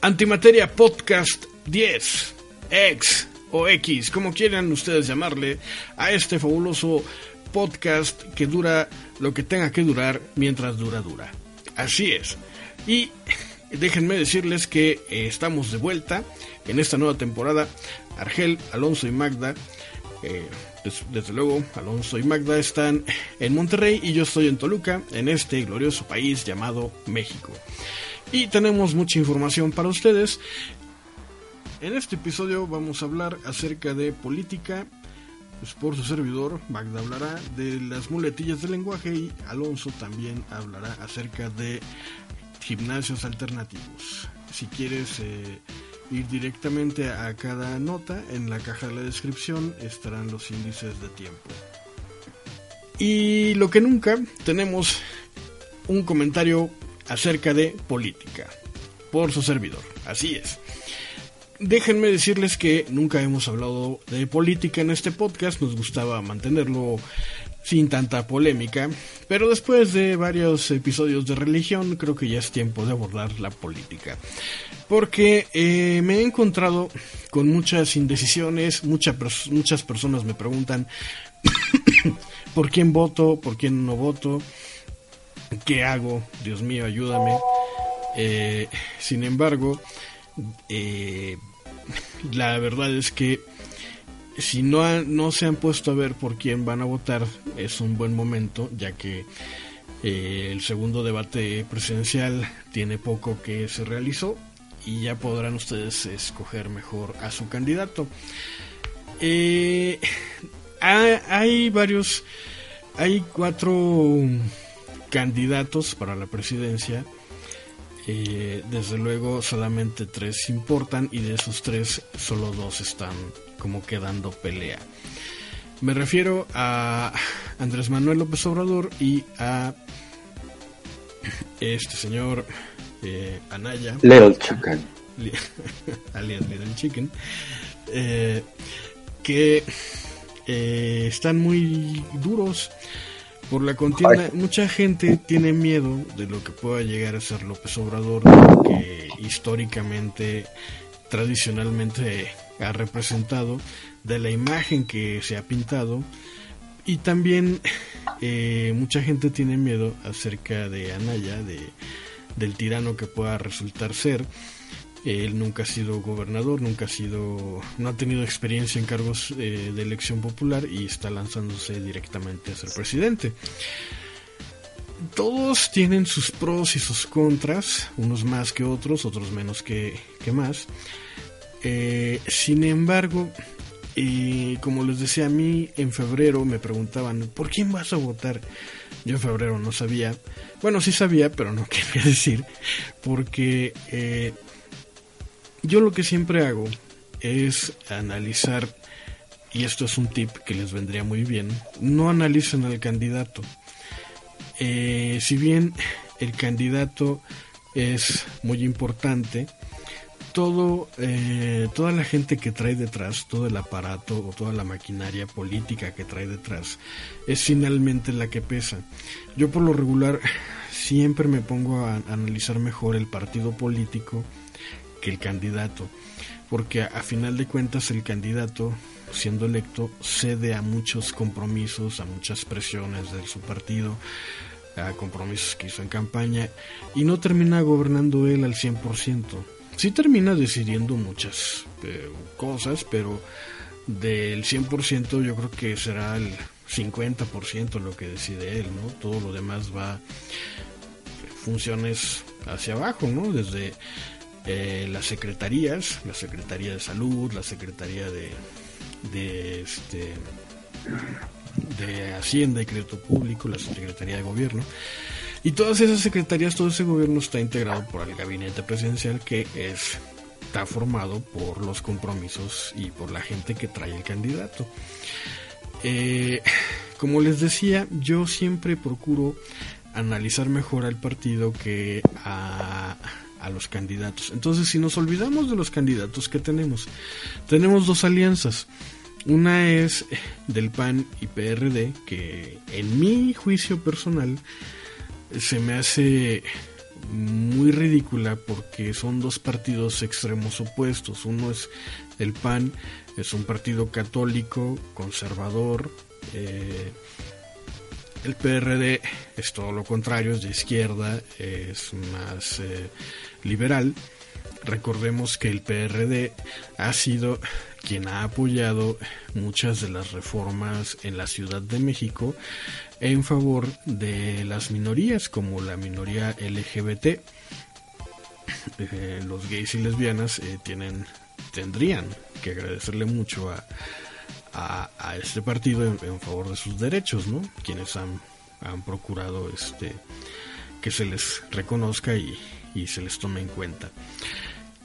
Antimateria Podcast 10, X o X, como quieran ustedes llamarle, a este fabuloso podcast que dura lo que tenga que durar mientras dura dura. Así es. Y déjenme decirles que eh, estamos de vuelta en esta nueva temporada. Argel, Alonso y Magda. eh, des- desde luego, Alonso y Magda están en Monterrey y yo estoy en Toluca, en este glorioso país llamado México. Y tenemos mucha información para ustedes. En este episodio vamos a hablar acerca de política. Pues por su servidor, Magda hablará de las muletillas del lenguaje y Alonso también hablará acerca de gimnasios alternativos. Si quieres eh, ir directamente a cada nota, en la caja de la descripción estarán los índices de tiempo. Y lo que nunca, tenemos un comentario acerca de política por su servidor. Así es. Déjenme decirles que nunca hemos hablado de política en este podcast, nos gustaba mantenerlo sin tanta polémica, pero después de varios episodios de religión creo que ya es tiempo de abordar la política. Porque eh, me he encontrado con muchas indecisiones, muchas personas me preguntan por quién voto, por quién no voto, qué hago, Dios mío, ayúdame. Eh, sin embargo, eh, la verdad es que si no, han- no se han puesto a ver por quién van a votar, es un buen momento, ya que eh, el segundo debate presidencial tiene poco que se realizó y ya podrán ustedes escoger mejor a su candidato. Eh, ha- hay varios, hay cuatro candidatos para la presidencia. Eh, desde luego solamente tres importan y de esos tres solo dos están como quedando pelea. Me refiero a Andrés Manuel López Obrador y a este señor eh, Anaya, Little Chicken. li- alias Little Chicken, eh, que eh, están muy duros por la contienda. Ay. Mucha gente tiene miedo de lo que pueda llegar a ser López Obrador, que históricamente, tradicionalmente ha representado, de la imagen que se ha pintado. Y también eh, mucha gente tiene miedo acerca de Anaya, de, del tirano que pueda resultar ser. Él nunca ha sido gobernador, nunca ha sido, no ha tenido experiencia en cargos eh, de elección popular y está lanzándose directamente a ser presidente. Todos tienen sus pros y sus contras, unos más que otros, otros menos que, que más. Eh, sin embargo, eh, como les decía a mí, en febrero me preguntaban, ¿por quién vas a votar? Yo en febrero no sabía. Bueno, sí sabía, pero no quería decir, porque eh, yo lo que siempre hago es analizar, y esto es un tip que les vendría muy bien, no analicen al candidato. Eh, si bien el candidato es muy importante, todo, eh, toda la gente que trae detrás, todo el aparato o toda la maquinaria política que trae detrás, es finalmente la que pesa. Yo por lo regular siempre me pongo a analizar mejor el partido político que el candidato, porque a, final de cuentas el candidato, siendo electo, cede a muchos compromisos, a muchas presiones de su partido, a compromisos que hizo en campaña, y no termina gobernando él al 100%. Sí termina decidiendo muchas eh, cosas, pero del 100% yo creo que será el 50% lo que decide él, ¿no? Todo lo demás va funciones hacia abajo, ¿no? Desde las secretarías, la Secretaría de Salud, la Secretaría de, de, este, de Hacienda y Crédito Público, la Secretaría de Gobierno. Y todas esas secretarías, todo ese gobierno está integrado por el gabinete presidencial que es, está formado por los compromisos y por la gente que trae el candidato. Eh, como les decía, yo siempre procuro analizar mejor al partido que a, a los candidatos. Entonces, si nos olvidamos de los candidatos que tenemos, tenemos dos alianzas. Una es del PAN y PRD, que en mi juicio personal se me hace muy ridícula porque son dos partidos extremos opuestos. Uno es el PAN, es un partido católico, conservador. Eh, el PRD es todo lo contrario, es de izquierda, es más eh, liberal. Recordemos que el PRD ha sido quien ha apoyado muchas de las reformas en la Ciudad de México en favor de las minorías como la minoría LGBT. Eh, los gays y lesbianas eh, tienen, tendrían que agradecerle mucho a, a, este partido en, favor de sus derechos, ¿no? Quienes han, han procurado este que se les reconozca y, y se les tome en cuenta.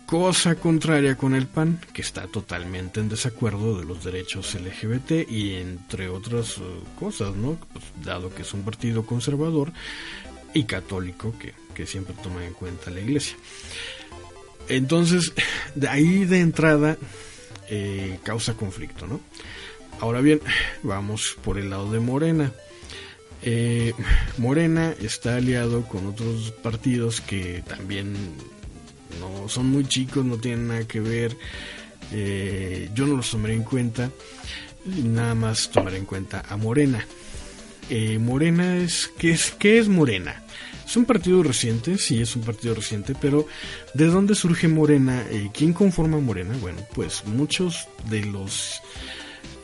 Cosa contraria con el PAN, que está totalmente en desacuerdo de los derechos LGBT y entre otras uh, cosas, ¿no? Pues, dado que es un partido conservador y católico que, que siempre toma en cuenta la iglesia. Entonces, de ahí de entrada eh, causa conflicto, ¿no? Ahora bien, vamos por el lado de Morena. Eh, Morena está aliado con otros partidos que también no son muy chicos, no tienen nada que ver. Eh, yo no los tomaré en cuenta. Nada más tomaré en cuenta a Morena. Eh, Morena es ¿qué, es ¿qué es Morena? Es un partido reciente, sí es un partido reciente, pero ¿de dónde surge Morena? Eh, ¿Quién conforma Morena? Bueno, pues muchos de los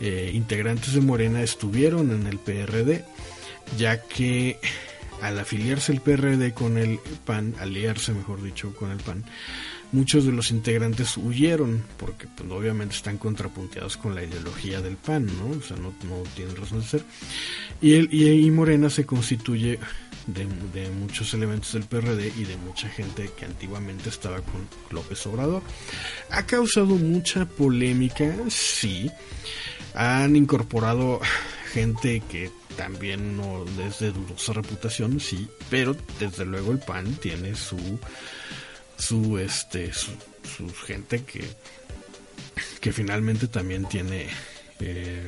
integrantes de Morena estuvieron en el PRD, ya que al afiliarse el PRD con el PAN, aliarse mejor dicho con el PAN, muchos de los integrantes huyeron porque pues, obviamente están contrapunteados con la ideología del PAN, ¿no? O sea, no, tienen razón de ser. Y, el, y, Morena se constituye de, muchos elementos del PRD y de mucha gente que antiguamente estaba con López Obrador. Ha causado mucha polémica, sí. Han incorporado gente que también no es de dudosa reputación, sí, pero desde luego el PAN tiene su su este su, gente que que finalmente también tiene eh,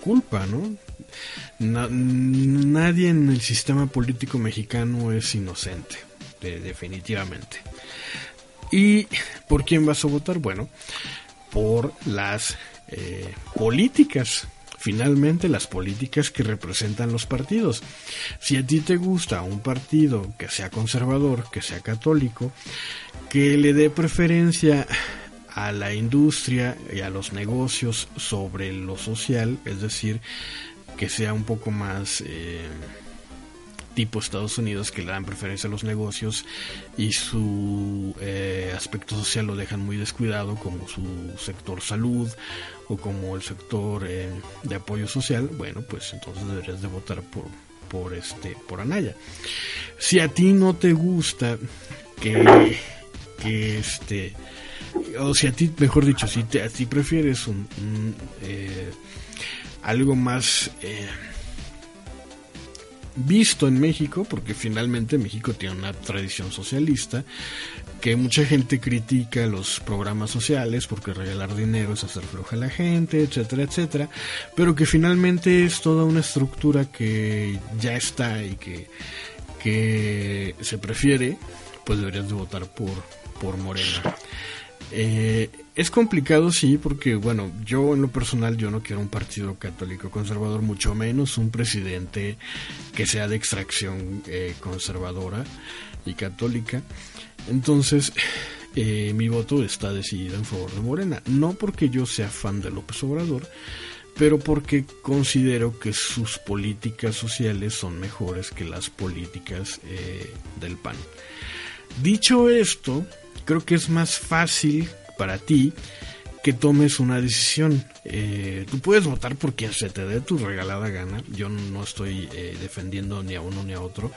culpa, ¿no? nadie en el sistema político mexicano es inocente, definitivamente. ¿Y por quién vas a votar? Bueno, por las eh, políticas finalmente las políticas que representan los partidos. Si a ti te gusta un partido que sea conservador, que sea católico, que le dé preferencia a la industria y a los negocios sobre lo social, es decir, que sea un poco más eh, tipo Estados Unidos que le dan preferencia a los negocios y su eh, aspecto social lo dejan muy descuidado como su sector salud o como el sector eh, de apoyo social bueno pues entonces deberías de votar por por este por Anaya. Si a ti no te gusta que que este o si a ti mejor dicho si te, a ti prefieres un, eh, algo más visto en México, porque finalmente México tiene una tradición socialista, que mucha gente critica los programas sociales porque regalar dinero es hacer floja a la gente, etcétera, etcétera, pero que finalmente es toda una estructura que ya está y que, que se prefiere, pues deberías de votar por, por Morena. Eh, es complicado, sí, porque, bueno, yo en lo personal, yo no quiero un partido católico conservador, mucho menos un presidente que sea de extracción eh, conservadora y católica. Entonces, eh, mi voto está decidido en favor de Morena. No porque yo sea fan de López Obrador, pero porque considero que sus políticas sociales son mejores que las políticas del PAN. Dicho esto, creo que es más fácil para ti que tomes una decisión. Eh, tú puedes votar por quien se te dé tu regalada gana. Yo no estoy eh, defendiendo ni a uno ni a otro.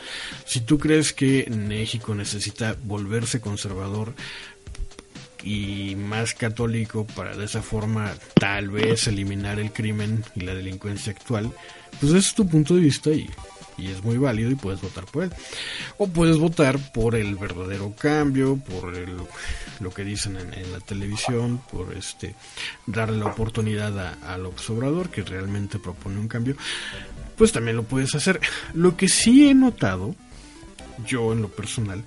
Si tú crees que México necesita volverse conservador y más católico para de esa forma tal vez eliminar el crimen y la delincuencia actual, pues ese es tu punto de vista y y es muy válido y puedes votar por él. O puedes votar por el verdadero cambio, por lo que dicen en, la televisión, por este darle la oportunidad a, a López que realmente propone un cambio. Pues también lo puedes hacer. Lo que sí he notado, yo en lo personal,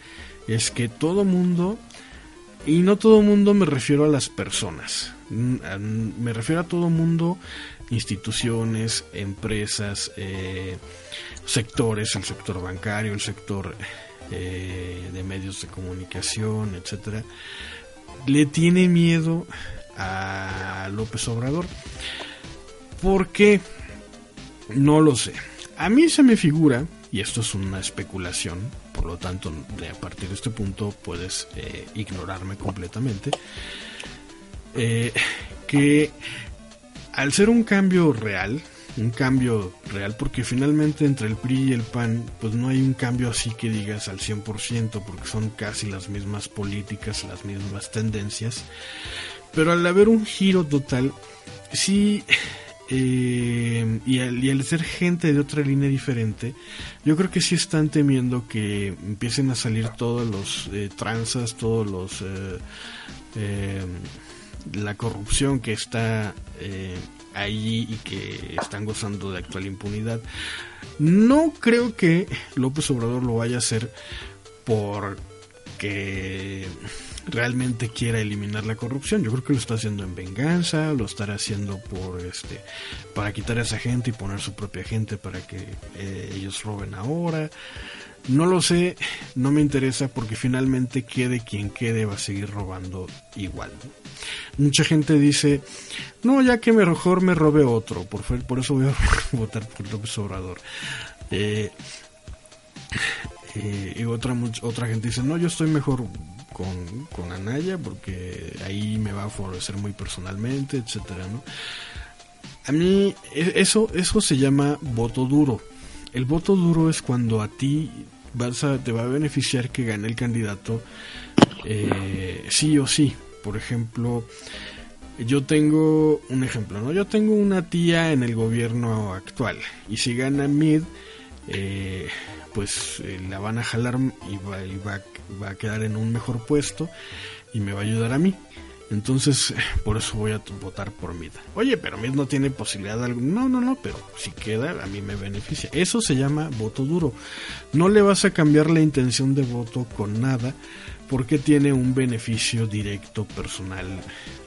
es que todo mundo, y no todo mundo me refiero a las personas, mm, me refiero a todo mundo, instituciones, empresas, eh, sectores, el sector bancario, el sector eh, de medios de comunicación, etcétera, le tiene miedo a López Obrador. ¿Por qué? No lo sé. A mí se me figura, y esto es una especulación, por lo tanto, a partir de este punto puedes eh, ignorarme completamente, que al ser un cambio real, un cambio real, porque finalmente entre el PRI y el PAN, pues no hay un cambio así que digas al 100%, porque son casi las mismas políticas, las mismas tendencias, pero al haber un giro total, sí, eh, y, al, ser gente de otra línea diferente, yo creo que sí están temiendo que empiecen a salir todos los eh, tranzas, todos los... Eh, la corrupción que está allí y que están gozando de actual impunidad. No creo que López Obrador lo vaya a hacer porque realmente quiera eliminar la corrupción. Yo creo que lo está haciendo en venganza, lo estará haciendo por este para quitar a esa gente y poner su propia gente para que eh, ellos roben ahora. No lo sé, no me interesa porque finalmente quede quien quede va a seguir robando igual. Mucha gente dice, no, ya que mejor me robe otro, por, por eso voy a votar por López Obrador. Eh, eh, y otra, otra gente dice, no, yo estoy mejor con, con Anaya porque ahí me va a favorecer muy personalmente, etcétera. A mí e, eso, eso se llama voto duro. El voto duro es cuando a ti vas a, te va a beneficiar que gane el candidato eh, sí o sí. Por ejemplo, yo tengo un ejemplo, ¿no? Yo tengo una tía en el gobierno actual y si gana Mid, eh, pues eh, la van a jalar y, va, y va, va, a quedar en un mejor puesto y me va a ayudar a mí. Entonces, por eso voy a votar por Mid. Oye, pero Mid no tiene posibilidad de algo. No, no, no, pero si queda, a mí me beneficia. Eso se llama voto duro. No le vas a cambiar la intención de voto con nada porque tiene un beneficio directo personal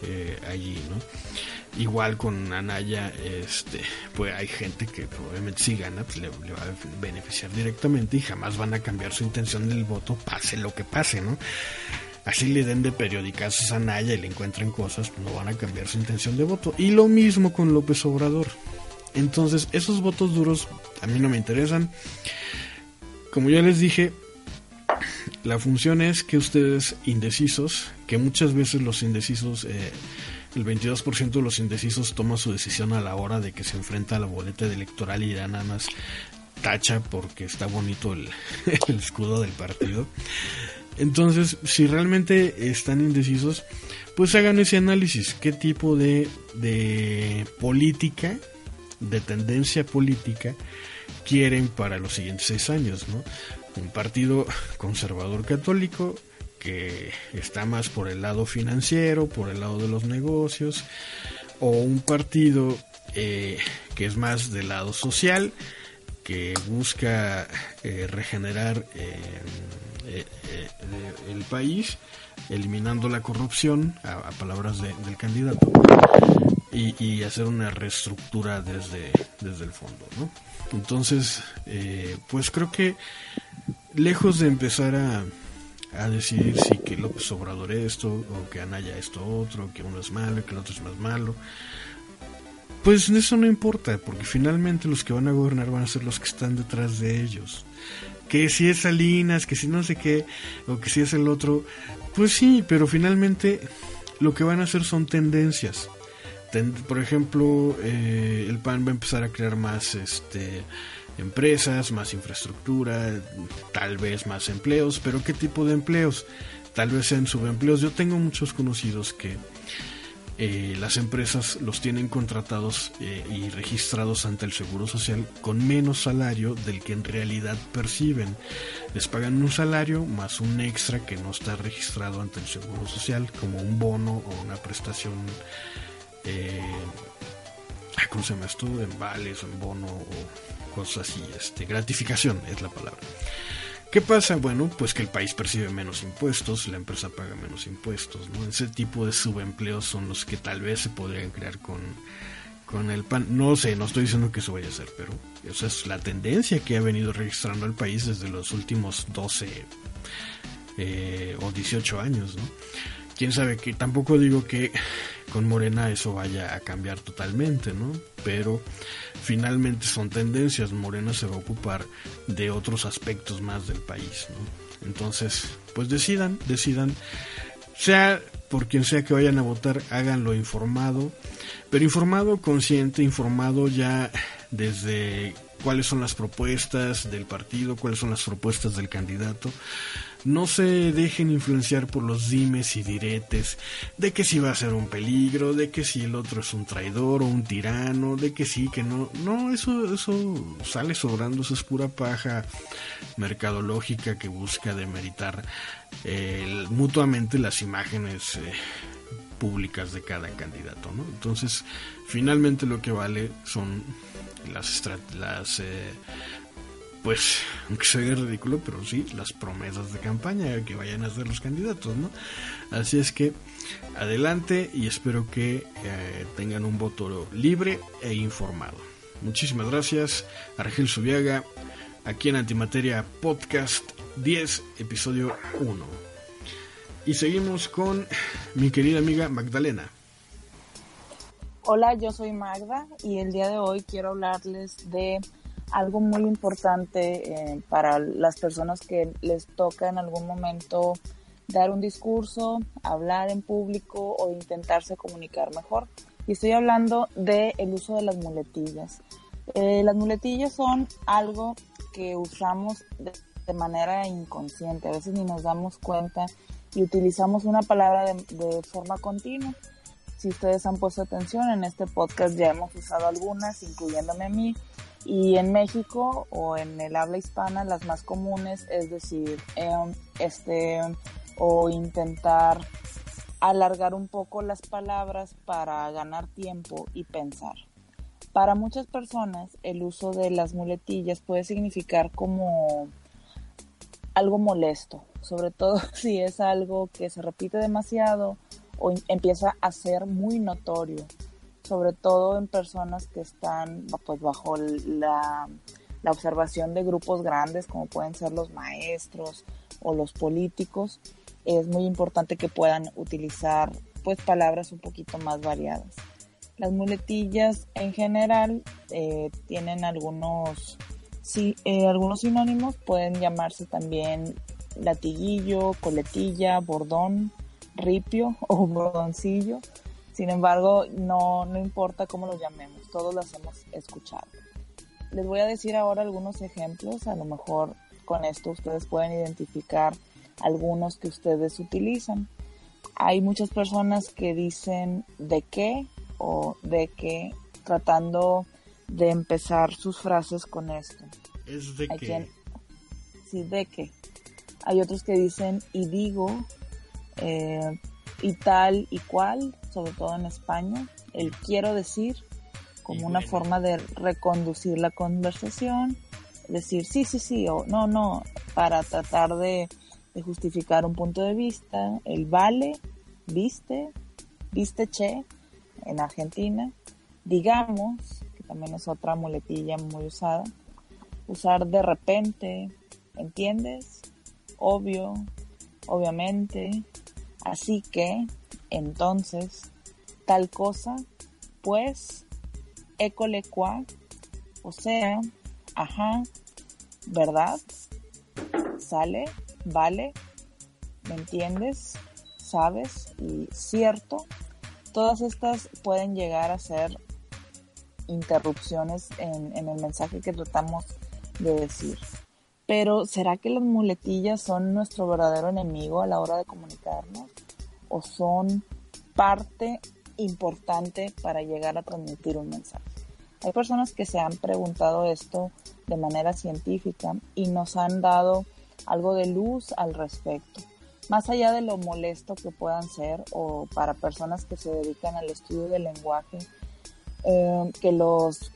eh, allí, ¿no? Igual con Anaya, este, pues hay gente que probablemente si gana, pues le, va a beneficiar directamente y jamás van a cambiar su intención del voto, pase lo que pase, ¿no? Así le den de periodicazos a Anaya y le encuentren cosas, pues no van a cambiar su intención de voto. Y lo mismo con López Obrador. Entonces, esos votos duros a mí no me interesan. Como ya les dije, la función es que ustedes indecisos, que muchas veces los indecisos, eh, el 22% de los indecisos toma su decisión a la hora de que se enfrenta a la boleta electoral y ya nada más tacha porque está bonito el, escudo del partido. Entonces, si realmente están indecisos, pues hagan ese análisis. ¿Qué tipo de, de política, de tendencia política quieren para los siguientes seis años? ¿no? un partido conservador católico que está más por el lado financiero, por el lado de los negocios, o un partido eh, que es más del lado social, que busca eh, regenerar eh, el país, eliminando la corrupción, a, palabras del candidato, y, hacer una reestructura desde, desde el fondo. ¿no? Entonces, pues creo que lejos de empezar a, a decidir si que López Obrador esto, o que Anaya esto otro, que uno es malo, que el otro es más malo, pues eso no importa, porque finalmente los que van a gobernar van a ser los que están detrás de ellos. Que si es Salinas, que si no sé qué, o que si es el otro, pues sí, pero finalmente lo que van a hacer son tendencias. por ejemplo, eh, el PAN va a empezar a crear más este, empresas, más infraestructura, tal vez más empleos, pero ¿qué tipo de empleos? Tal vez sean subempleos. Yo tengo muchos conocidos que eh, las empresas los tienen contratados eh, y registrados ante el Seguro Social con menos salario del que en realidad perciben. Les pagan un salario más un extra que no está registrado ante el Seguro Social como un bono o una prestación. Eh, ¿Cómo se llama esto? En vales o en bono o cosas así. Este, gratificación es la palabra. ¿Qué pasa? Bueno, pues que el país percibe menos impuestos, la empresa paga menos impuestos, ¿no? Ese tipo de subempleos son los que tal vez se podrían crear con, con el PAN. No sé, no estoy diciendo que eso vaya a ser, pero esa es la tendencia que ha venido registrando el país desde los últimos 12 eh, o 18 años, ¿no? Quién sabe que tampoco digo que con Morena eso vaya a cambiar totalmente, ¿no? Pero finalmente son tendencias. Morena se va a ocupar de otros aspectos más del país, ¿no? Entonces, pues decidan, decidan, sea por quien sea que vayan a votar, háganlo informado, pero informado, consciente, informado ya desde cuáles son las propuestas del partido, cuáles son las propuestas del candidato, no se dejen influenciar por los dimes y diretes de que si va a ser un peligro, de que si el otro es un traidor o un tirano, de que sí, que no. No, eso, eso sale sobrando, eso es pura paja mercadológica que busca demeritar eh, mutuamente las imágenes eh, públicas de cada candidato, ¿no? Entonces, finalmente lo que vale son las, las eh, pues, aunque se ridículo, pero sí, las promesas de campaña que vayan a hacer los candidatos, ¿no? Así es que, adelante y espero que eh, tengan un voto libre e informado. Muchísimas gracias, Argel Subiaga, aquí en Antimateria Podcast 10, episodio 1. Y seguimos con mi querida amiga Magdalena. Hola, yo soy Magda y el día de hoy quiero hablarles de algo muy importante eh, para las personas que les toca en algún momento dar un discurso, hablar en público o intentarse comunicar mejor. Y estoy hablando del el uso de las muletillas. Eh, las muletillas son algo que usamos de, manera inconsciente, a veces ni nos damos cuenta y utilizamos una palabra de, de forma continua. Si ustedes han puesto atención, en este podcast ya hemos usado algunas, incluyéndome a mí, y en México o en el habla hispana las más comunes es decir, em, este, o intentar alargar un poco las palabras para ganar tiempo y pensar. Para muchas personas el uso de las muletillas puede significar como algo molesto, sobre todo si es algo que se repite demasiado o empieza a ser muy notorio sobre todo en personas que están pues, bajo la, observación de grupos grandes como pueden ser los maestros o los políticos, es muy importante que puedan utilizar pues palabras un poquito más variadas. Las muletillas en general eh, tienen algunos, sí, eh, algunos sinónimos, pueden llamarse también latiguillo, coletilla, bordón, ripio o bordoncillo sin embargo, no, no importa cómo lo llamemos, todos las hemos escuchado. Les voy a decir ahora algunos ejemplos, a lo mejor con esto ustedes pueden identificar algunos que ustedes utilizan. Hay muchas personas que dicen de qué o de qué tratando de empezar sus frases con esto. Es de qué. sí, de qué. Hay otros que dicen y digo, eh, y tal y cual, sobre todo en España, el quiero decir como una forma de reconducir la conversación, decir sí, sí, sí o no, no, para tratar de, justificar un punto de vista, el vale, viste, viste che, en Argentina, digamos, que también es otra muletilla muy usada, usar de repente, ¿entiendes? Obvio, obviamente, Así que, entonces, tal cosa, pues, école qua, o sea, ajá, ¿verdad? ¿Sale? ¿Vale? ¿Me entiendes? sabes y cierto, todas estas pueden llegar a ser interrupciones en, en el mensaje que tratamos de decir. Pero ¿será que las muletillas son nuestro verdadero enemigo a la hora de comunicarnos? ¿O son parte importante para llegar a transmitir un mensaje? Hay personas que se han preguntado esto de manera científica y nos han dado algo de luz al respecto. Más allá de lo molesto que puedan ser o para personas que se dedican al estudio del lenguaje, eh, que los,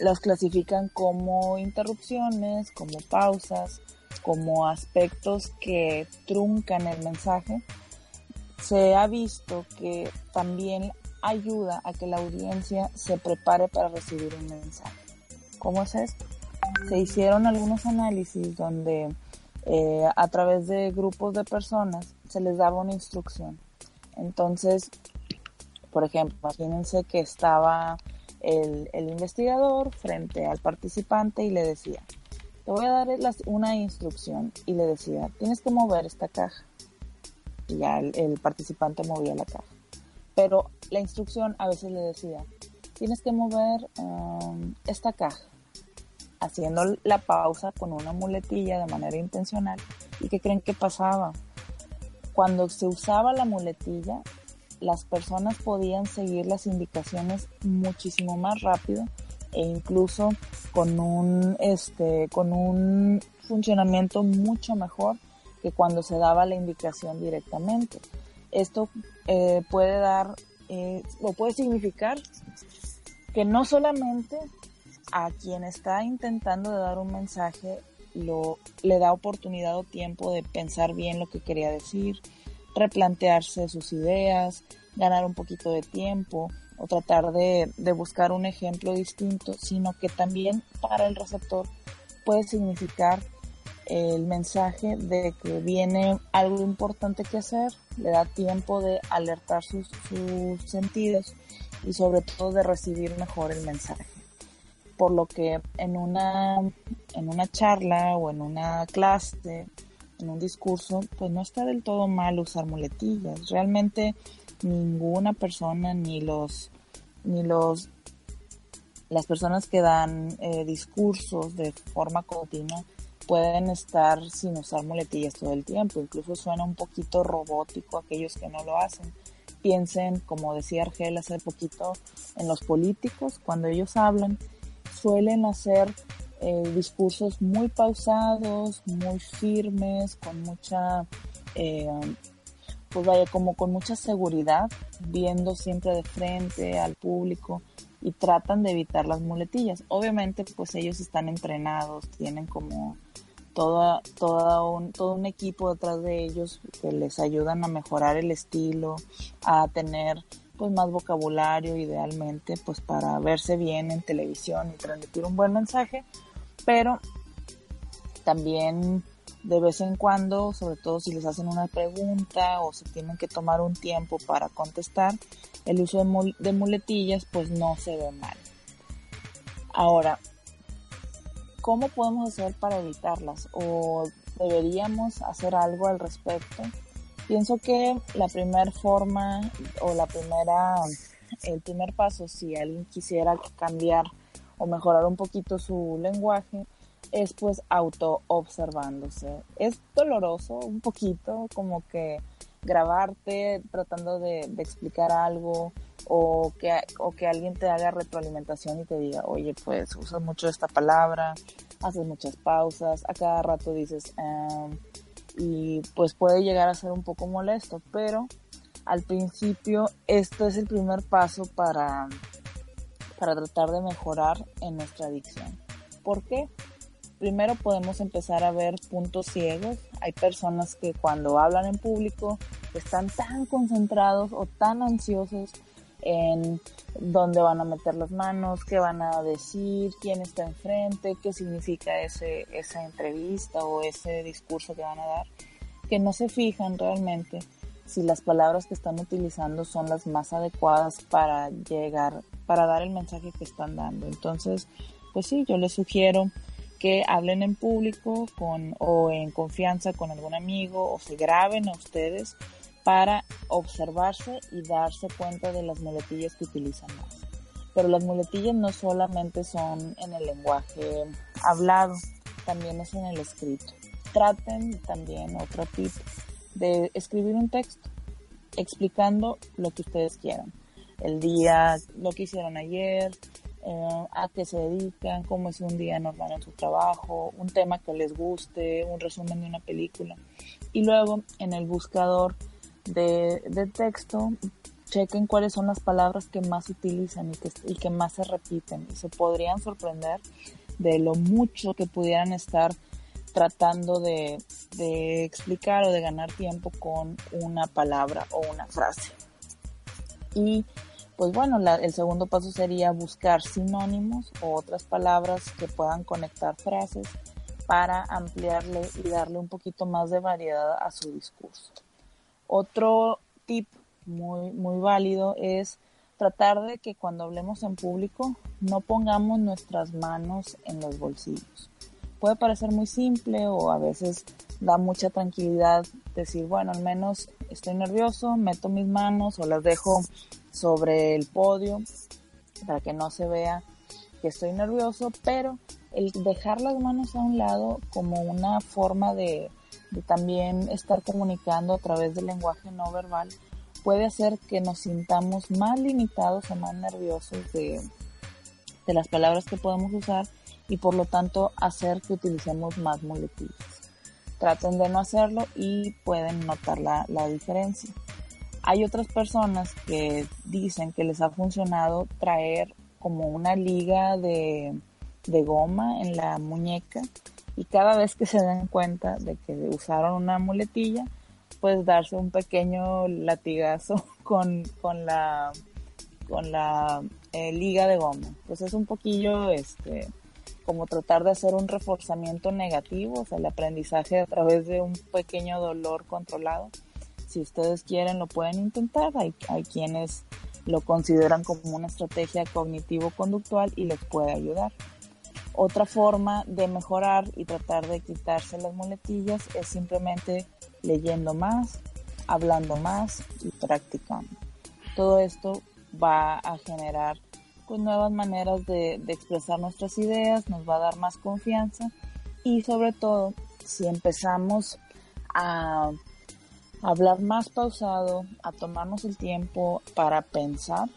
los clasifican como interrupciones, como pausas, como aspectos que truncan el mensaje, se ha visto que también ayuda a que la audiencia se prepare para recibir un mensaje. ¿Cómo es esto? Se hicieron algunos análisis donde eh, a través de grupos de personas se les daba una instrucción. Entonces, por ejemplo, imagínense que estaba el, investigador frente al participante y le decía, te voy a dar una instrucción y le decía, tienes que mover esta caja. Ya el participante movía la caja pero la instrucción a veces le decía, tienes que mover um, esta caja, haciendo la pausa con una muletilla de manera intencional. ¿Y qué creen que pasaba? Cuando se usaba la muletilla, las personas podían seguir las indicaciones muchísimo más rápido e incluso con un, este, con un funcionamiento mucho mejor que cuando se daba la indicación directamente. Esto eh, puede dar eh, o puede significar que no solamente a quien está intentando de dar un mensaje lo, le da oportunidad o tiempo de pensar bien lo que quería decir, replantearse sus ideas, ganar un poquito de tiempo o tratar de, de buscar un ejemplo distinto, sino que también para el receptor puede significar el mensaje de que viene algo importante que hacer, le da tiempo de alertar sus, sentidos y sobre todo de recibir mejor el mensaje. Por lo que en una, en una charla o en una clase, en un discurso, pues no está del todo mal usar muletillas. Realmente ninguna persona, ni los, ni los, las personas que dan eh, discursos de forma continua, pueden estar sin usar muletillas todo el tiempo. Incluso suena un poquito robótico aquellos que no lo hacen. Piensen, como decía Argel hace poquito, en los políticos, cuando ellos hablan, suelen hacer eh, discursos muy pausados, muy firmes, con mucha, eh, pues vaya, como con mucha seguridad, viendo siempre de frente al público y tratan de evitar las muletillas. Obviamente, pues ellos están entrenados, tienen como toda, toda un, todo un equipo detrás de ellos que les ayudan a mejorar el estilo, a tener pues más vocabulario idealmente pues para verse bien en televisión y transmitir un buen mensaje, pero también de vez en cuando, sobre todo si les hacen una pregunta o se tienen que tomar un tiempo para contestar, el uso de, de muletillas pues no se ve mal. Ahora, ¿cómo podemos hacer para evitarlas? ¿O deberíamos hacer algo al respecto? Pienso que la primera forma o la primera, el primer paso, si alguien quisiera cambiar o mejorar un poquito su lenguaje, es pues auto observándose. Es doloroso un poquito, como que grabarte tratando de, explicar algo o que, o que alguien te haga retroalimentación y te diga, oye, pues usas mucho esta palabra, haces muchas pausas, a cada rato dices, em", y pues puede llegar a ser un poco molesto, pero al principio esto es el primer paso para, para tratar de mejorar en nuestra adicción. ¿Por qué? Primero podemos empezar a ver puntos ciegos. Hay personas que cuando hablan en público están tan concentrados o tan ansiosos en dónde van a meter las manos, qué van a decir, quién está enfrente, qué significa ese, esa entrevista o ese discurso que van a dar, que no se fijan realmente si las palabras que están utilizando son las más adecuadas para llegar, para dar el mensaje que están dando. Entonces, pues sí, yo les sugiero que hablen en público con, o en confianza con algún amigo o se graben a ustedes para observarse y darse cuenta de las muletillas que utilizan más. Pero las muletillas no solamente son en el lenguaje hablado, también es en el escrito. Traten también otro tip de escribir un texto explicando lo que ustedes quieran. El día, lo que hicieron ayer, eh, a qué se dedican, cómo es un día normal en su trabajo, un tema que les guste, un resumen de una película. Y luego en el buscador de, texto, chequen cuáles son las palabras que más utilizan y que, y que más se repiten. Y se podrían sorprender de lo mucho que pudieran estar tratando de, explicar o de ganar tiempo con una palabra o una frase. Y pues bueno, el segundo paso sería buscar sinónimos o otras palabras que puedan conectar frases para ampliarle y darle un poquito más de variedad a su discurso. Otro tip muy, muy válido es tratar de que cuando hablemos en público no pongamos nuestras manos en los bolsillos puede parecer muy simple o a veces da mucha tranquilidad decir, bueno, al menos estoy nervioso, meto mis manos o las dejo sobre el podio para que no se vea que estoy nervioso, pero el dejar las manos a un lado como una forma de, también estar comunicando a través del lenguaje no verbal puede hacer que nos sintamos más limitados o más nerviosos de, de las palabras que podemos usar y por lo tanto hacer que utilicemos más muletillas. Traten de no hacerlo y pueden notar la, diferencia. Hay otras personas que dicen que les ha funcionado traer como una liga de, de goma en la muñeca y cada vez que se den cuenta de que usaron una muletilla, pues darse un pequeño latigazo con, con la, con la eh, liga de goma. Pues es un poquillo este, como tratar de hacer un reforzamiento negativo, o sea, el aprendizaje a través de un pequeño dolor controlado. Si ustedes quieren, lo pueden intentar. Hay, hay quienes lo consideran como una estrategia cognitivo-conductual y les puede ayudar. Otra forma de mejorar y tratar de quitarse las muletillas es simplemente leyendo más, hablando más y practicando. Todo esto va a generar pues, nuevas maneras de, expresar nuestras ideas, nos va a dar más confianza y sobre todo si empezamos a hablar más pausado, a tomarnos el tiempo para pensar,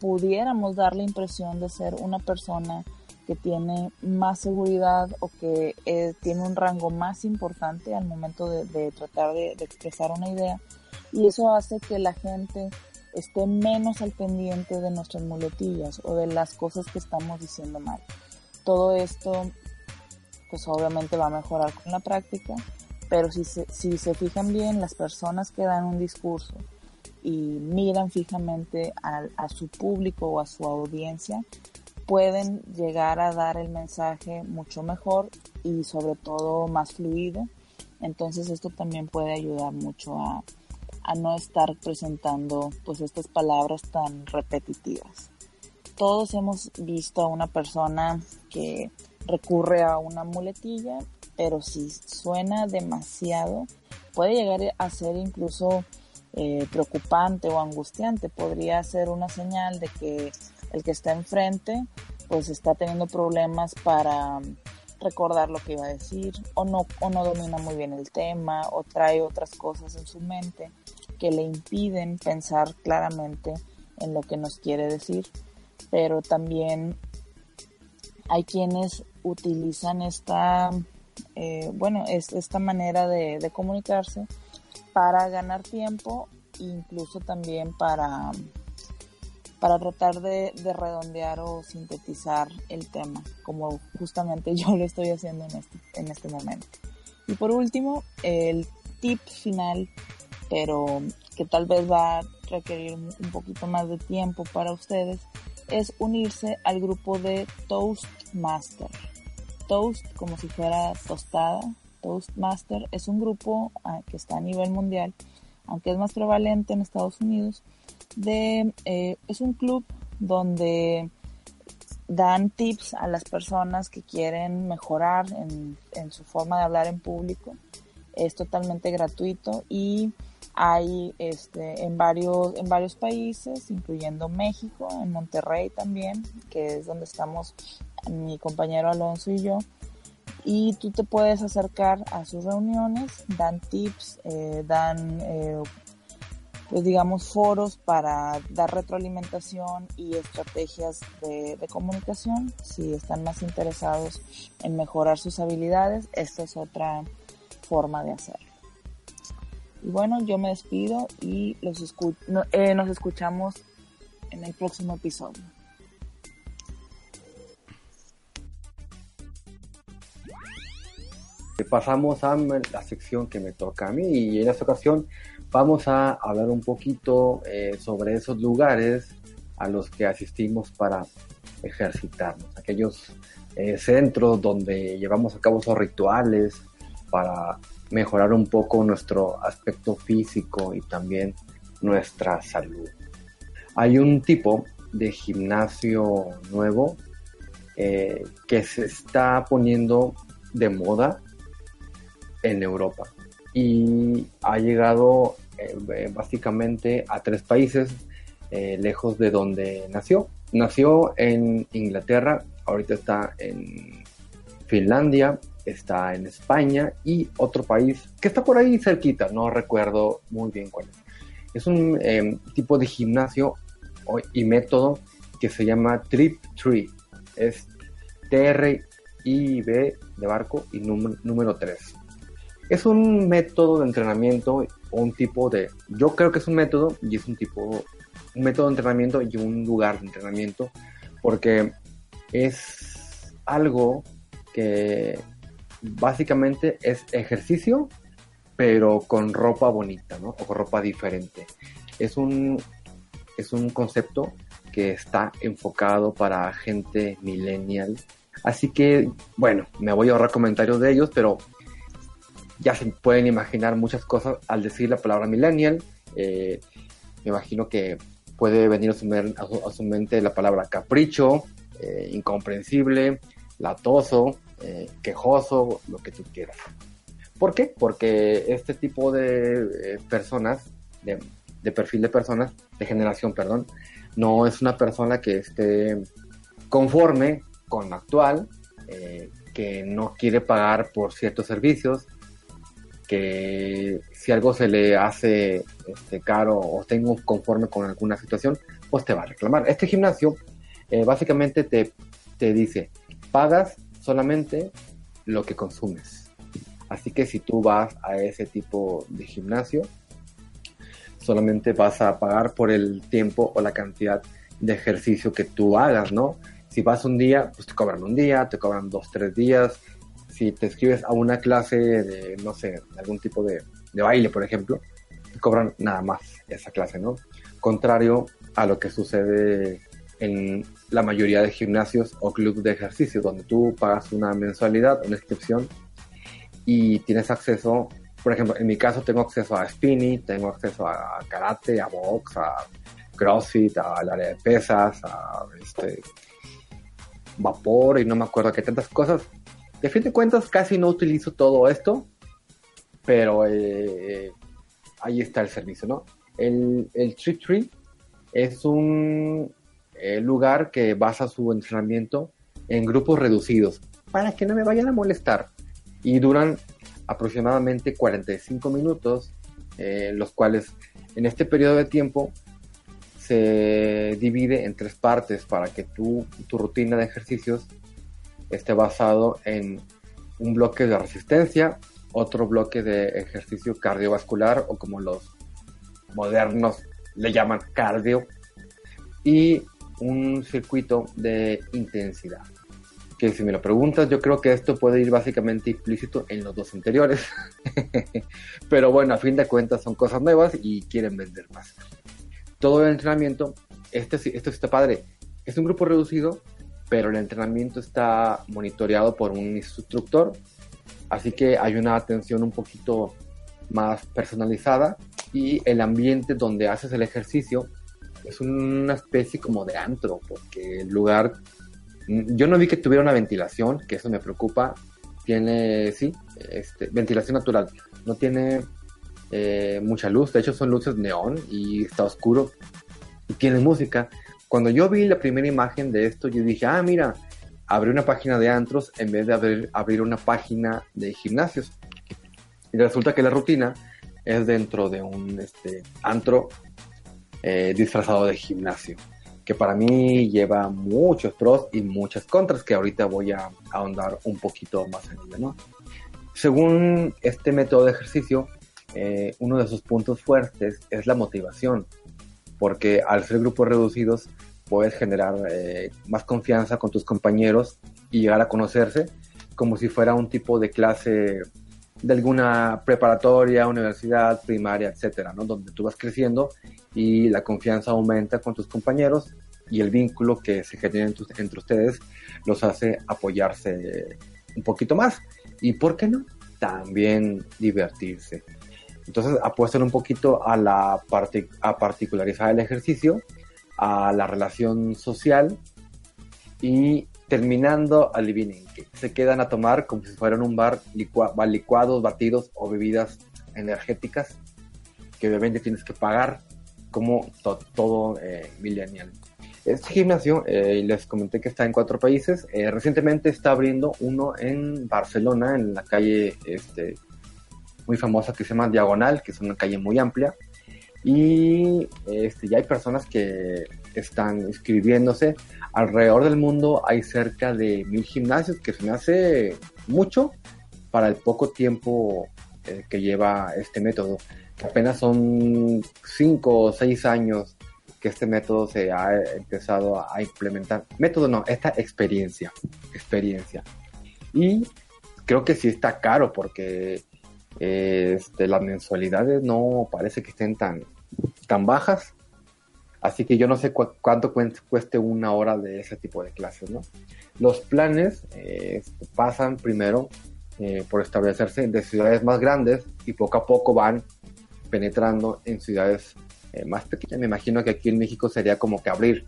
pudiéramos dar la impresión de ser una persona que tiene más seguridad o que eh, tiene un rango más importante al momento de, tratar de, expresar una idea. Y eso hace que la gente esté menos al pendiente de nuestras muletillas o de las cosas que estamos diciendo mal. Todo esto, pues obviamente va a mejorar con la práctica, pero si se, si se fijan bien, las personas que dan un discurso y miran fijamente a, a su público o a su audiencia, pueden llegar a dar el mensaje mucho mejor y sobre todo más fluido. Entonces esto también puede ayudar mucho a, a no estar presentando pues estas palabras tan repetitivas. Todos hemos visto a una persona que recurre a una muletilla, pero si suena demasiado, puede llegar a ser incluso eh, preocupante o angustiante. Podría ser una señal de que el que está enfrente pues está teniendo problemas para recordar lo que iba a decir o no, o no domina muy bien el tema o trae otras cosas en su mente que le impiden pensar claramente en lo que nos quiere decir, pero también hay quienes utilizan esta, eh, bueno, es, esta manera de, comunicarse para ganar tiempo, incluso también para, para tratar de, de, redondear o sintetizar el tema, como justamente yo lo estoy haciendo en este, en este momento. Y por último, el tip final pero que tal vez va a requerir un poquito más de tiempo para ustedes, es unirse al grupo de Toastmaster. Toast como si fuera tostada. Toastmaster es un grupo ah, que está a nivel mundial, aunque es más prevalente en Estados Unidos. De, eh, es un club donde dan tips a las personas que quieren mejorar en, en su forma de hablar en público Es totalmente gratuito y hay este, en, varios, en varios países, incluyendo México, en Monterrey también, que es donde estamos mi compañero Alonso y yo. Y tú te puedes acercar a sus reuniones, dan tips, eh, dan, eh, pues digamos, foros para dar retroalimentación y estrategias de, comunicación. Si están más interesados en mejorar sus habilidades, esta es otra forma de hacerlo. Y bueno, yo me despido y los eh, nos escuchamos en el próximo episodio. Pasamos a la sección que me toca a mí y en esta ocasión vamos a hablar un poquito eh, sobre esos lugares a los que asistimos para ejercitarnos, aquellos eh, centros donde llevamos a cabo esos rituales para mejorar un poco nuestro aspecto físico y también nuestra salud. Hay un tipo de gimnasio nuevo eh, que se está poniendo de moda en Europa y ha llegado eh, básicamente a tres países eh, lejos de donde nació. Nació en Inglaterra, ahorita está en Finlandia está en España y otro país que está por ahí cerquita, no recuerdo muy bien cuál es. Es un em, tipo de gimnasio y método que se llama Trip Tree. Es T-R-I-B de barco y número, 3. Es un método de entrenamiento o un tipo de... Yo creo que es un método y es un tipo... Un método de entrenamiento y un lugar de entrenamiento porque es algo que básicamente es ejercicio, pero con ropa bonita, ¿no? O con ropa diferente. Es un, es un concepto que está enfocado para gente millennial. Así que, bueno, me voy a ahorrar comentarios de ellos, pero ya se pueden imaginar muchas cosas al decir la palabra millennial. Eh, me imagino que puede venir a su, mente la palabra capricho, eh, incomprensible, latoso, eh, quejoso, lo que tú quieras. ¿Por qué? Porque este tipo de personas, de, perfil de personas, de generación, perdón, no es una persona que esté conforme con lo actual, que no quiere pagar por ciertos servicios, que si algo se le hace este, caro o tengo conforme con alguna situación, pues te va a reclamar. Este gimnasio básicamente te, te dice, pagas solamente lo que consumes. Así que si tú vas a ese tipo de gimnasio, solamente vas a pagar por el tiempo o la cantidad de ejercicio que tú hagas, ¿no? Si vas un día, pues te cobran un día, te cobran dos, tres días. Si te escribes a una clase de, no sé, algún tipo de, de baile, por ejemplo, te cobran nada más esa clase, ¿no? Contrario a lo que sucede en la mayoría de gimnasios o clubes de ejercicio, donde tú pagas una mensualidad, una inscripción y tienes acceso, por ejemplo, en mi caso tengo acceso a spinning, tengo acceso a karate, a box, a crossfit, al área de pesas, a este vapor y no me acuerdo qué tantas cosas. De fin de cuentas casi no utilizo todo esto, pero eh, ahí está el servicio, ¿no? El, el Tree Tree es un el lugar que basa su entrenamiento en grupos reducidos para que no me vayan a molestar y duran aproximadamente 45 minutos eh, los cuales en este periodo de tiempo se divide en tres partes para que tu, tu rutina de ejercicios esté basado en un bloque de resistencia, otro bloque de ejercicio cardiovascular o como los modernos le llaman cardio y un circuito de intensidad. Que si me lo preguntas, yo creo que esto puede ir básicamente implícito en los dos anteriores. Pero bueno, a fin de cuentas son cosas nuevas y quieren vender más. Todo el entrenamiento, este, esto está padre. Es un grupo reducido, pero el entrenamiento está monitoreado por un instructor. Así que hay una atención un poquito más personalizada y el ambiente donde haces el ejercicio es una especie como de antro, porque el lugar, mm, yo no vi que tuviera una ventilación, que eso me preocupa. Tiene, sí, este, ventilación natural, no tiene eh, mucha luz, de hecho son luces neón y está oscuro y tiene música. Cuando yo vi la primera imagen de esto, yo dije, ah, mira, abrí una página de antros en vez de abrir, abrir una página de gimnasios. Y resulta que la rutina es dentro de un este, antro eh, disfrazado de gimnasio, que para mí lleva muchos pros y muchas contras que ahorita voy a ahondar un poquito más en ello, ¿no? Según este método de ejercicio, eh, uno de sus puntos fuertes es la motivación, porque al ser grupos reducidos puedes generar eh, más confianza con tus compañeros y llegar a conocerse como si fuera un tipo de clase de alguna preparatoria, universidad, primaria, etcétera, ¿no? Donde tú vas creciendo y la confianza aumenta con tus compañeros y el vínculo que se genera entre ustedes los hace apoyarse un poquito más. ¿Y por qué no? También divertirse. Entonces apuestan un poquito a la parte, a particularizar el ejercicio, a la relación social y terminando, adivinen que se quedan a tomar como si fueran un bar licuados, batidos o bebidas energéticas que obviamente tienes que pagar como todo eh, millennial. Este gimnasio, eh, les comenté que está en cuatro países. Eh, recientemente está abriendo uno en Barcelona, en la calle este, muy famosa que se llama Diagonal, que es una calle muy amplia. Y este, ya hay personas que están inscribiéndose. Alrededor del mundo hay cerca de mil gimnasios, que se me hace mucho para el poco tiempo eh, que lleva este método, apenas son cinco o seis años que este método se ha empezado a implementar. Método no, esta experiencia, experiencia. Y creo que sí está caro porque este, las mensualidades no parece que estén tan, tan bajas. Así que yo no sé cuánto cueste una hora de ese tipo de clases, ¿no? Los planes eh, pasan primero eh, por establecerse de ciudades más grandes y poco a poco van penetrando en ciudades eh, más pequeña. Me imagino que aquí en México sería como que abrir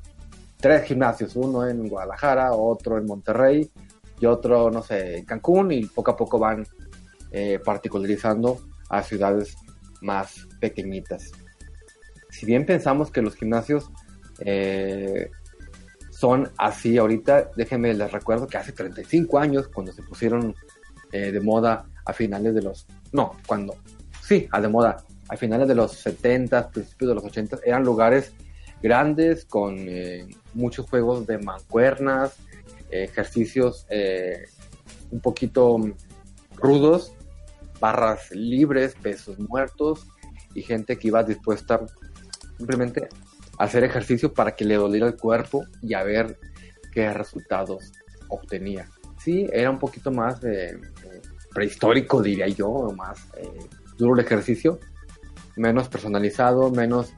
tres gimnasios, uno en Guadalajara, otro en Monterrey y otro, no sé, en Cancún y poco a poco van eh, particularizando a ciudades más pequeñitas. Si bien pensamos que los gimnasios eh, son así ahorita, déjenme les recuerdo que hace 35 años, cuando se pusieron de moda a finales de los... No, cuando... Sí, a de moda a finales de los 70, principios de los 80, eran lugares grandes con eh, muchos juegos de mancuernas, ejercicios eh, un poquito rudos, barras libres, pesos muertos y gente que iba dispuesta simplemente a hacer ejercicio para que le doliera el cuerpo y a ver qué resultados obtenía. Sí, era un poquito más eh, prehistórico, diría yo, más duro el ejercicio, menos personalizado, menos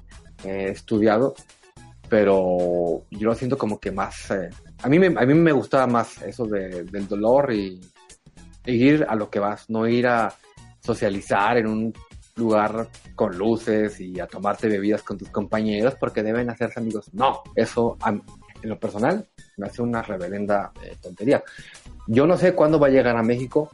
eh, estudiado, pero yo lo siento como que más... Eh, a, mí me, a mí me gustaba más eso de, del dolor y, ir a lo que vas, no ir a socializar en un lugar con luces y a tomarte bebidas con tus compañeros porque deben hacerse amigos. No, eso en lo personal me hace una reverenda eh, tontería. Yo no sé cuándo va a llegar a México,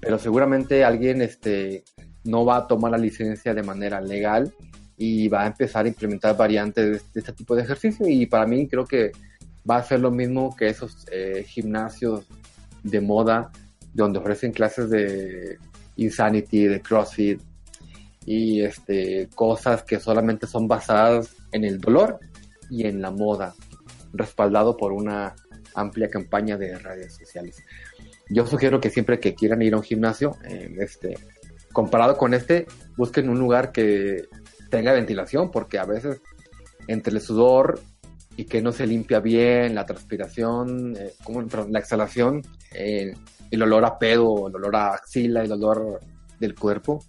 pero seguramente alguien este, no va a tomar la licencia de manera legal y va a empezar a implementar variantes de, este tipo de ejercicio y para mí creo que va a ser lo mismo que esos eh, gimnasios de moda donde ofrecen clases de insanity, de crossfit y este cosas que solamente son basadas en el dolor y en la moda, respaldado por una amplia campaña de redes sociales. Yo sugiero que siempre que quieran ir a un gimnasio, eh, este, comparado con este, busquen un lugar que tenga ventilación, porque a veces entre el sudor y que no se limpia bien, la transpiración, eh, como, la exhalación, eh, el olor a pedo, el olor a axila, el olor del cuerpo,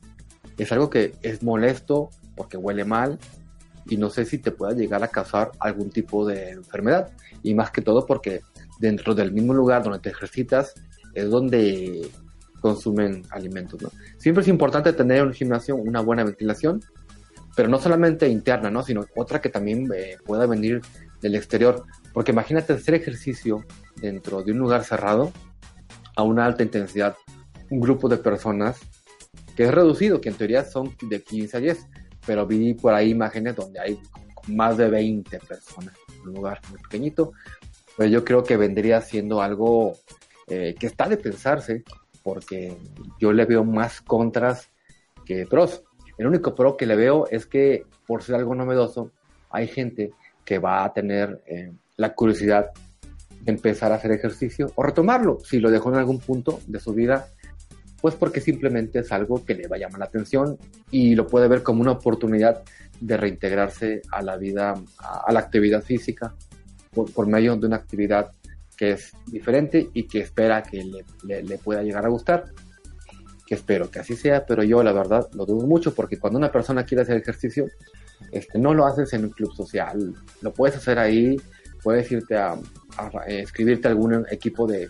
es algo que es molesto porque huele mal y no sé si te pueda llegar a causar algún tipo de enfermedad. Y más que todo porque dentro del mismo lugar donde te ejercitas es donde consumen alimentos, ¿no? Siempre es importante tener en un gimnasio una buena ventilación, pero no solamente interna, ¿no? Sino otra que también eh, pueda venir del exterior. Porque imagínate hacer ejercicio dentro de un lugar cerrado a una alta intensidad, un grupo de personas que es reducido, que en teoría son de 15 a 10, pero vi por ahí imágenes donde hay más de 20 personas en un lugar muy pequeñito, pero yo creo que vendría siendo algo eh, que está de pensarse, porque yo le veo más contras que pros. El único pro que le veo es que por ser algo novedoso, hay gente que va a tener eh, la curiosidad empezar a hacer ejercicio o retomarlo si lo dejó en algún punto de su vida, pues porque simplemente es algo que le va a llamar la atención y lo puede ver como una oportunidad de reintegrarse a la vida, a, la actividad física por, medio de una actividad que es diferente y que espera que le, le pueda llegar a gustar. Que espero que así sea, pero yo la verdad lo dudo mucho porque cuando una persona quiere hacer ejercicio, este, no lo haces en un club social, lo puedes hacer ahí, puedes irte a, escribirte a algún equipo de,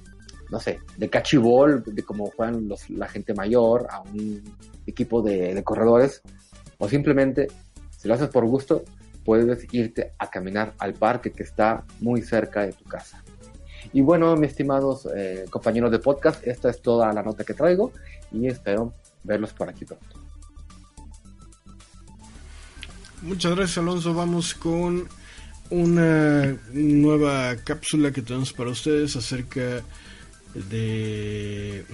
no sé, de cachibol, de cómo juegan los, la gente mayor, a un equipo de, de corredores, o simplemente, si lo haces por gusto, puedes irte a caminar al parque que está muy cerca de tu casa. Y bueno, mis estimados eh, compañeros de podcast, esta es toda la nota que traigo y espero verlos por aquí pronto. Muchas gracias Alonso, vamos con una nueva cápsula que tenemos para ustedes acerca de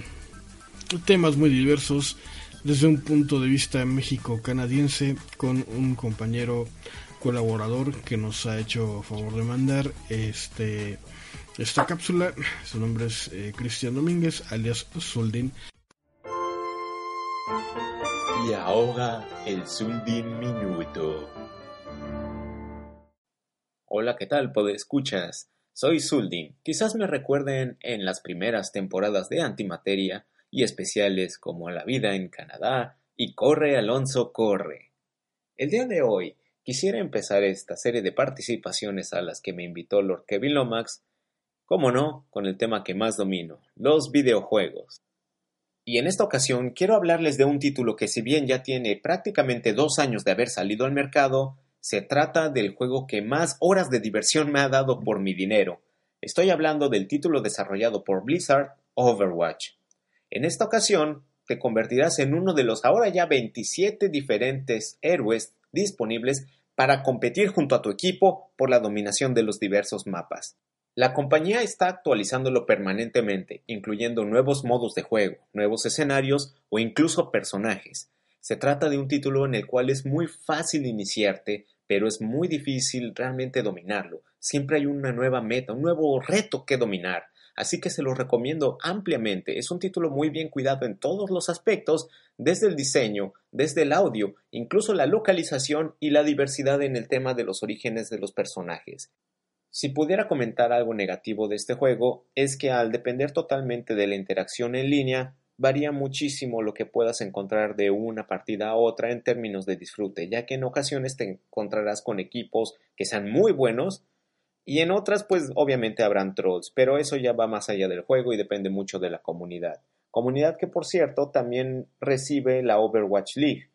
temas muy diversos desde un punto de vista México-canadiense con un compañero colaborador que nos ha hecho favor de mandar este esta cápsula. Su nombre es eh, Cristian Domínguez, alias Zuldin. Y ahora el Zuldin Minuto. Hola, ¿qué tal, escuchas? Soy Zuldin. Quizás me recuerden en las primeras temporadas de Antimateria y especiales como La vida en Canadá y Corre Alonso Corre. El día de hoy quisiera empezar esta serie de participaciones a las que me invitó Lord Kevin Lomax Cómo no, con el tema que más domino, los videojuegos. Y en esta ocasión quiero hablarles de un título que si bien ya tiene prácticamente dos años de haber salido al mercado, se trata del juego que más horas de diversión me ha dado por mi dinero. Estoy hablando del título desarrollado por Blizzard, Overwatch. En esta ocasión, te convertirás en uno de los ahora ya 27 diferentes héroes disponibles para competir junto a tu equipo por la dominación de los diversos mapas. La compañía está actualizándolo permanentemente, incluyendo nuevos modos de juego, nuevos escenarios o incluso personajes. Se trata de un título en el cual es muy fácil iniciarte, pero es muy difícil realmente dominarlo. Siempre hay una nueva meta, un nuevo reto que dominar. Así que se lo recomiendo ampliamente. Es un título muy bien cuidado en todos los aspectos, desde el diseño, desde el audio, incluso la localización y la diversidad en el tema de los orígenes de los personajes. Si pudiera comentar algo negativo de este juego, es que al depender totalmente de la interacción en línea, varía muchísimo lo que puedas encontrar de una partida a otra en términos de disfrute, ya que en ocasiones te encontrarás con equipos que sean muy buenos y en otras pues obviamente habrán trolls, pero eso ya va más allá del juego y depende mucho de la comunidad. Comunidad que por cierto también recibe la Overwatch League,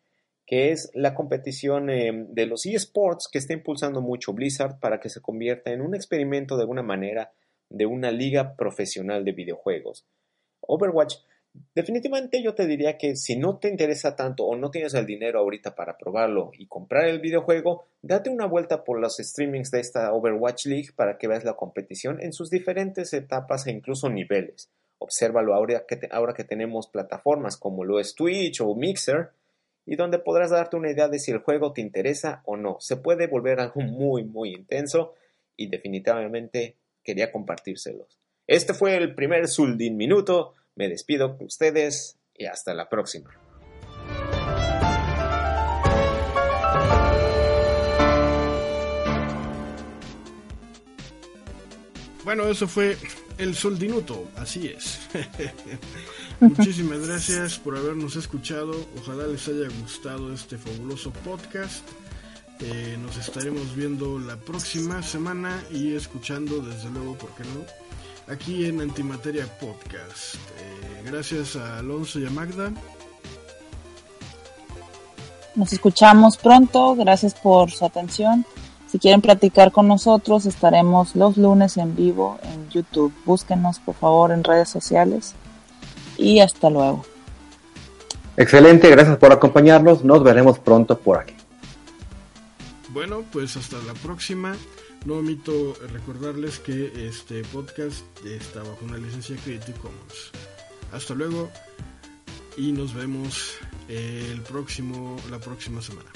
que es la competición em, de los eSports que está impulsando mucho Blizzard para que se convierta en un experimento de alguna manera de una liga profesional de videojuegos. Overwatch, definitivamente yo te diría que si no te interesa tanto o no tienes el dinero ahorita para probarlo y comprar el videojuego, date una vuelta por los streamings de esta Overwatch League para que veas la competición en sus diferentes etapas e incluso niveles. Obsérvalo ahora que, ahora que tenemos plataformas como lo es Twitch o Mixer, y donde podrás darte una idea de si el juego te interesa o no. Se puede volver algo muy, muy intenso y definitivamente quería compartírselos. Este fue el primer Zuldin Minuto. Me despido con ustedes y hasta la próxima. Bueno, eso fue el Zuldinuto, así es. Muchísimas gracias por habernos escuchado. Ojalá les haya gustado este fabuloso podcast. Eh, nos estaremos viendo la próxima semana y escuchando, desde luego, ¿por qué no? Aquí en Antimateria Podcast. Eh, gracias a Alonso y a Magda. Nos escuchamos pronto. Gracias por su atención. Si quieren platicar con nosotros, estaremos los lunes en vivo en YouTube. Búsquenos por favor en redes sociales y hasta luego. Excelente, gracias por acompañarnos. Nos veremos pronto por aquí. Bueno, pues hasta la próxima. No omito recordarles que este podcast está bajo una licencia Creative Commons. Hasta luego y nos vemos el próximo la próxima semana.